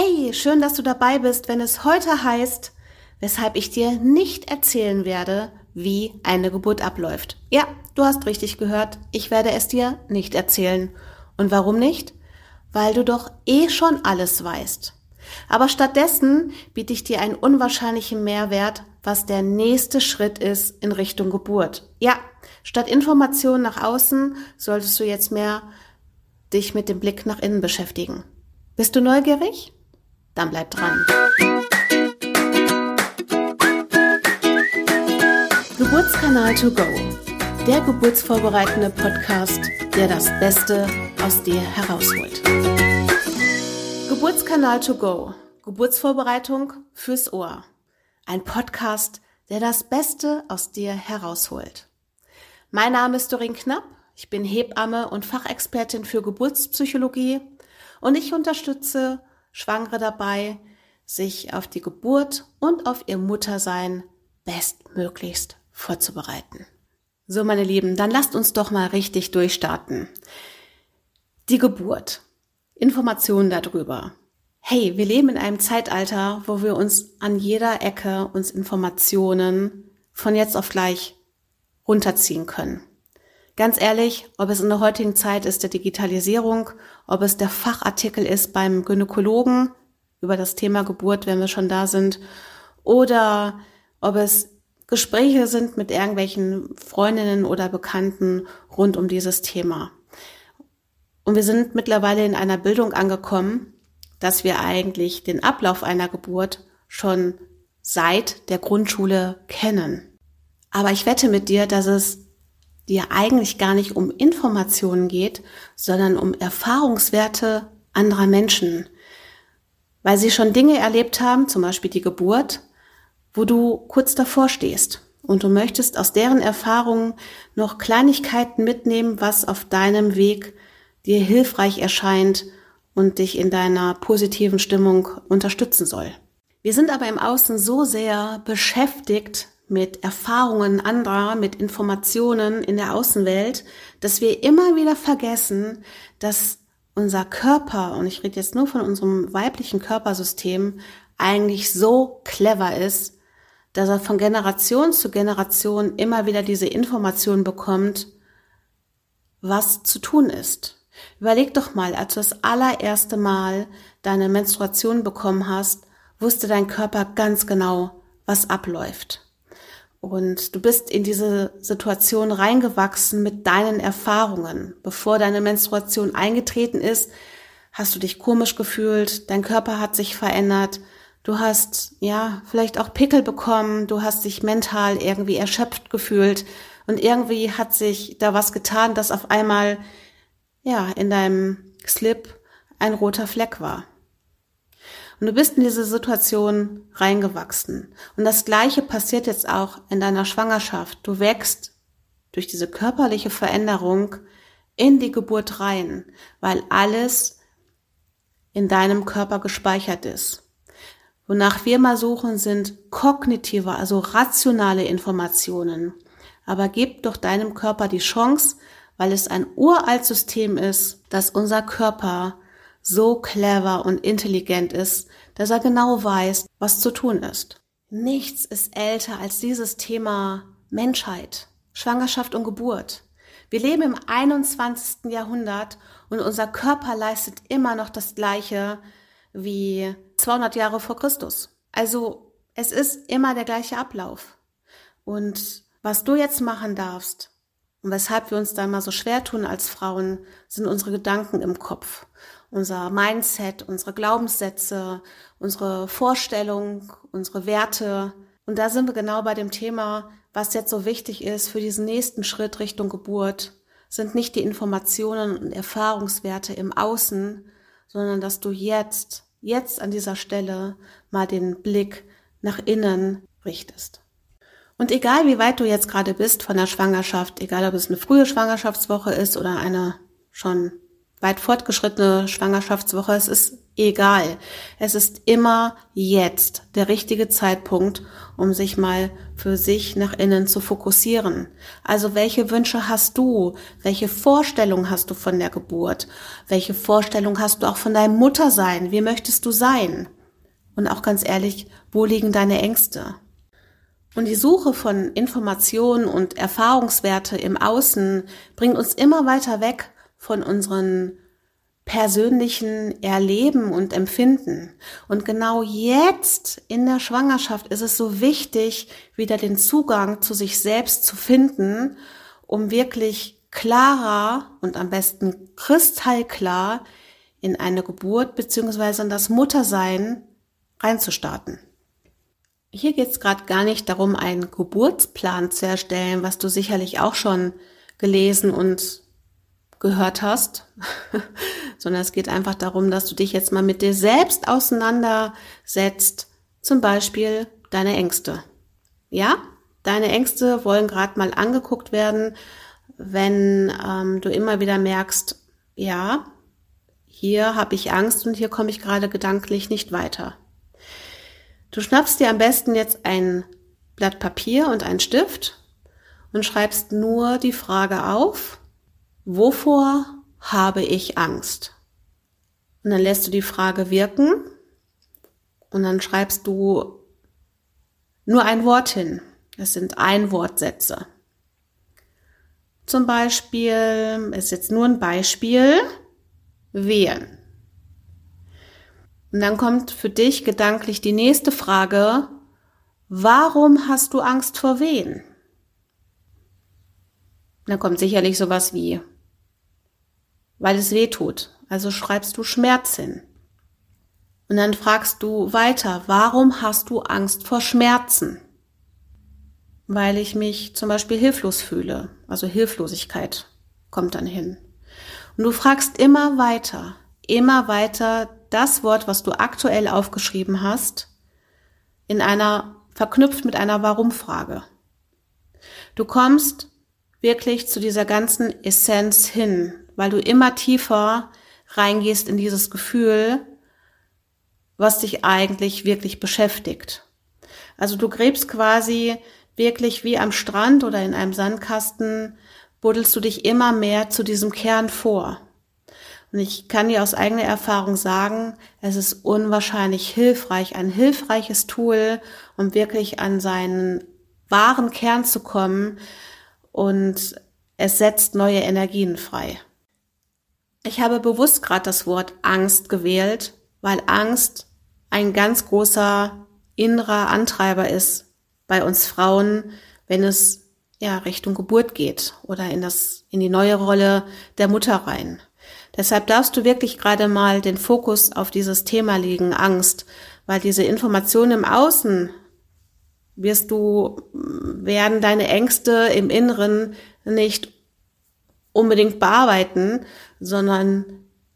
Hey, schön, dass du dabei bist, wenn es heute heißt, weshalb ich dir nicht erzählen werde, wie eine Geburt abläuft. Ja, du hast richtig gehört, ich werde es dir nicht erzählen. Und warum nicht? Weil du doch eh schon alles weißt. Aber stattdessen biete ich dir einen unwahrscheinlichen Mehrwert, was der nächste Schritt ist in Richtung Geburt. Ja, statt Informationen nach außen solltest du jetzt mehr dich mit dem Blick nach innen beschäftigen. Bist du neugierig? Dann bleib dran. Geburtskanal to go. Der geburtsvorbereitende Podcast, der das Beste aus dir herausholt. Geburtskanal to go. Geburtsvorbereitung fürs Ohr. Ein Podcast, der das Beste aus dir herausholt. Mein Name ist Dorin Knapp. Ich bin Hebamme und Fachexpertin für Geburtspsychologie und ich unterstütze Schwangere dabei, sich auf die Geburt und auf ihr Muttersein bestmöglichst vorzubereiten. So, meine Lieben, dann lasst uns doch mal richtig durchstarten. Die Geburt. Informationen darüber. Hey, wir leben in einem Zeitalter, wo wir uns an jeder Ecke uns Informationen von jetzt auf gleich runterziehen können. Ganz ehrlich, ob es in der heutigen Zeit ist der Digitalisierung, ob es der Fachartikel ist beim Gynäkologen über das Thema Geburt, wenn wir schon da sind, oder ob es Gespräche sind mit irgendwelchen Freundinnen oder Bekannten rund um dieses Thema. Und wir sind mittlerweile in einer Bildung angekommen, dass wir eigentlich den Ablauf einer Geburt schon seit der Grundschule kennen. Aber ich wette mit dir, dass es dir eigentlich gar nicht um Informationen geht, sondern um Erfahrungswerte anderer Menschen, weil sie schon Dinge erlebt haben, zum Beispiel die Geburt, wo du kurz davor stehst und du möchtest aus deren Erfahrungen noch Kleinigkeiten mitnehmen, was auf deinem Weg dir hilfreich erscheint und dich in deiner positiven Stimmung unterstützen soll. Wir sind aber im Außen so sehr beschäftigt mit Erfahrungen anderer, mit Informationen in der Außenwelt, dass wir immer wieder vergessen, dass unser Körper, und ich rede jetzt nur von unserem weiblichen Körpersystem, eigentlich so clever ist, dass er von Generation zu Generation immer wieder diese Information bekommt, was zu tun ist. Überleg doch mal, als du das allererste Mal deine Menstruation bekommen hast, wusste dein Körper ganz genau, was abläuft. Und du bist in diese Situation reingewachsen mit deinen Erfahrungen. Bevor deine Menstruation eingetreten ist, hast du dich komisch gefühlt, dein Körper hat sich verändert, du hast ja vielleicht auch Pickel bekommen, du hast dich mental irgendwie erschöpft gefühlt und irgendwie hat sich da was getan, dass auf einmal ja in deinem Slip ein roter Fleck war. Und du bist in diese Situation reingewachsen. Und das Gleiche passiert jetzt auch in deiner Schwangerschaft. Du wächst durch diese körperliche Veränderung in die Geburt rein, weil alles in deinem Körper gespeichert ist. Wonach wir mal suchen, sind kognitive, also rationale Informationen. Aber gib doch deinem Körper die Chance, weil es ein uralt System ist, dass unser Körper so clever und intelligent ist, dass er genau weiß, was zu tun ist. Nichts ist älter als dieses Thema Menschheit, Schwangerschaft und Geburt. Wir leben im 21. Jahrhundert und unser Körper leistet immer noch das Gleiche wie 200 Jahre vor Christus. Also es ist immer der gleiche Ablauf. Und was du jetzt machen darfst und weshalb wir uns da immer so schwer tun als Frauen, sind unsere Gedanken im Kopf unser Mindset, unsere Glaubenssätze, unsere Vorstellung, unsere Werte. Und da sind wir genau bei dem Thema, was jetzt so wichtig ist für diesen nächsten Schritt Richtung Geburt, sind nicht die Informationen und Erfahrungswerte im Außen, sondern dass du jetzt, jetzt an dieser Stelle mal den Blick nach innen richtest. Und egal wie weit du jetzt gerade bist von der Schwangerschaft, egal ob es eine frühe Schwangerschaftswoche ist oder eine schon weit fortgeschrittene Schwangerschaftswoche. Es ist egal. Es ist immer jetzt der richtige Zeitpunkt, um sich mal für sich nach innen zu fokussieren. Also welche Wünsche hast du? Welche Vorstellung hast du von der Geburt? Welche Vorstellung hast du auch von deinem Muttersein? Wie möchtest du sein? Und auch ganz ehrlich, wo liegen deine Ängste? Und die Suche von Informationen und Erfahrungswerte im Außen bringt uns immer weiter weg von unseren persönlichen Erleben und Empfinden. Und genau jetzt in der Schwangerschaft ist es so wichtig, wieder den Zugang zu sich selbst zu finden, um wirklich klarer und am besten kristallklar in eine Geburt beziehungsweise in das Muttersein reinzustarten. Hier geht es gerade gar nicht darum, einen Geburtsplan zu erstellen, was du sicherlich auch schon gelesen und gehört hast, sondern es geht einfach darum, dass du dich jetzt mal mit dir selbst auseinandersetzt, zum Beispiel deine Ängste. Ja, deine Ängste wollen gerade mal angeguckt werden, wenn ähm, du immer wieder merkst, ja, hier habe ich Angst und hier komme ich gerade gedanklich nicht weiter. Du schnappst dir am besten jetzt ein Blatt Papier und einen Stift und schreibst nur die Frage auf, wovor habe ich Angst? Und dann lässt du die Frage wirken und dann schreibst du nur ein Wort hin. Es sind Einwortsätze. Zum Beispiel, ist jetzt nur ein Beispiel, Wehen. Und dann kommt für dich gedanklich die nächste Frage, warum hast du Angst vor wen? dann kommt sicherlich sowas wie, weil es weh tut. Also schreibst du Schmerz hin. Und dann fragst du weiter, warum hast du Angst vor Schmerzen? Weil ich mich zum Beispiel hilflos fühle. Also Hilflosigkeit kommt dann hin. Und du fragst immer weiter, immer weiter das Wort, was du aktuell aufgeschrieben hast, in einer, verknüpft mit einer Warum-Frage. Du kommst wirklich zu dieser ganzen Essenz hin, weil du immer tiefer reingehst in dieses Gefühl, was dich eigentlich wirklich beschäftigt. Also du gräbst quasi wirklich wie am Strand oder in einem Sandkasten, buddelst du dich immer mehr zu diesem Kern vor. Und ich kann dir aus eigener Erfahrung sagen, es ist unwahrscheinlich hilfreich, ein hilfreiches Tool, um wirklich an seinen wahren Kern zu kommen und es setzt neue Energien frei. Ich habe bewusst gerade das Wort Angst gewählt, weil Angst ein ganz großer innerer Antreiber ist bei uns Frauen, wenn es ja Richtung Geburt geht oder in das in die neue Rolle der Mutter rein. Deshalb darfst du wirklich gerade mal den Fokus auf dieses Thema legen, Angst, weil diese Informationen im Außen wirst du, werden deine Ängste im Inneren nicht unbedingt bearbeiten, sondern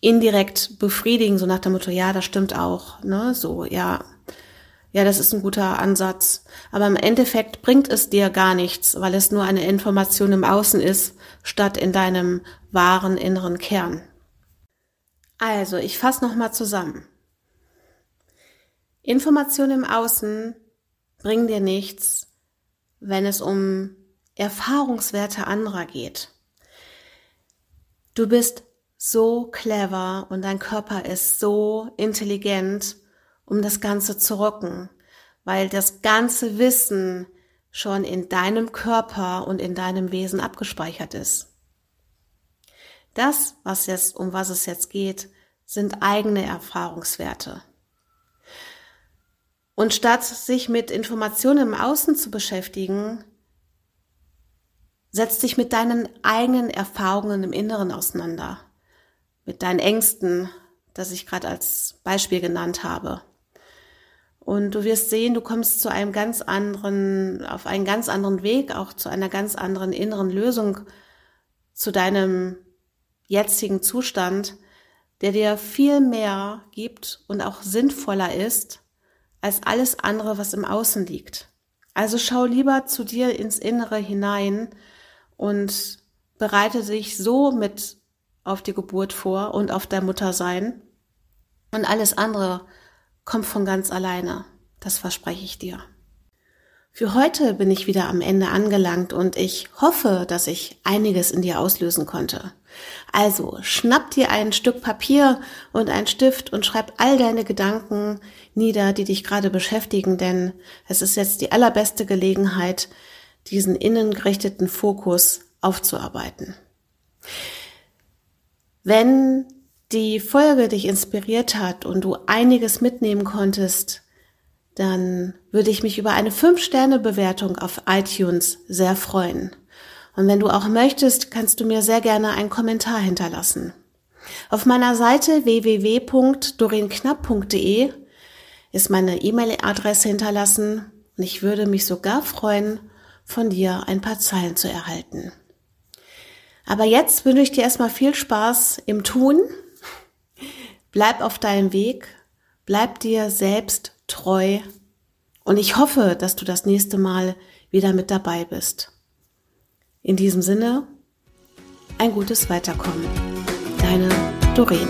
indirekt befriedigen, so nach dem Motto, ja, das stimmt auch, ne, so, ja, ja, das ist ein guter Ansatz. Aber im Endeffekt bringt es dir gar nichts, weil es nur eine Information im Außen ist, statt in deinem wahren inneren Kern. Also, ich fasse nochmal zusammen. Informationen im Außen bringen dir nichts, wenn es um Erfahrungswerte anderer geht. Du bist so clever und dein Körper ist so intelligent, um das Ganze zu rocken, weil das ganze Wissen schon in deinem Körper und in deinem Wesen abgespeichert ist. Das, was jetzt, um was es jetzt geht, sind eigene Erfahrungswerte. Und statt sich mit Informationen im Außen zu beschäftigen, setz dich mit deinen eigenen Erfahrungen im Inneren auseinander, mit deinen Ängsten, das ich gerade als Beispiel genannt habe. Und du wirst sehen, du kommst zu einem ganz anderen, auf einen ganz anderen Weg, auch zu einer ganz anderen inneren Lösung zu deinem jetzigen Zustand, der dir viel mehr gibt und auch sinnvoller ist als alles andere, was im Außen liegt. Also schau lieber zu dir ins Innere hinein und bereite dich so mit auf die Geburt vor und auf dein Muttersein, Und alles andere kommt von ganz alleine. Das verspreche ich dir. Für heute bin ich wieder am Ende angelangt und ich hoffe, dass ich einiges in dir auslösen konnte. Also schnapp dir ein Stück Papier und ein Stift und schreib all deine Gedanken nieder, die dich gerade beschäftigen, denn es ist jetzt die allerbeste Gelegenheit, diesen innengerichteten Fokus aufzuarbeiten. Wenn die Folge dich inspiriert hat und du einiges mitnehmen konntest, dann würde ich mich über eine 5-Sterne-Bewertung auf iTunes sehr freuen. Und wenn du auch möchtest, kannst du mir sehr gerne einen Kommentar hinterlassen. Auf meiner Seite www.dorinknapp.de ist meine E-Mail-Adresse hinterlassen und ich würde mich sogar freuen, von dir ein paar Zeilen zu erhalten. Aber jetzt wünsche ich dir erstmal viel Spaß im Tun. Bleib auf deinem Weg, bleib dir selbst treu und ich hoffe, dass du das nächste Mal wieder mit dabei bist. In diesem Sinne, ein gutes Weiterkommen. Deine Doreen.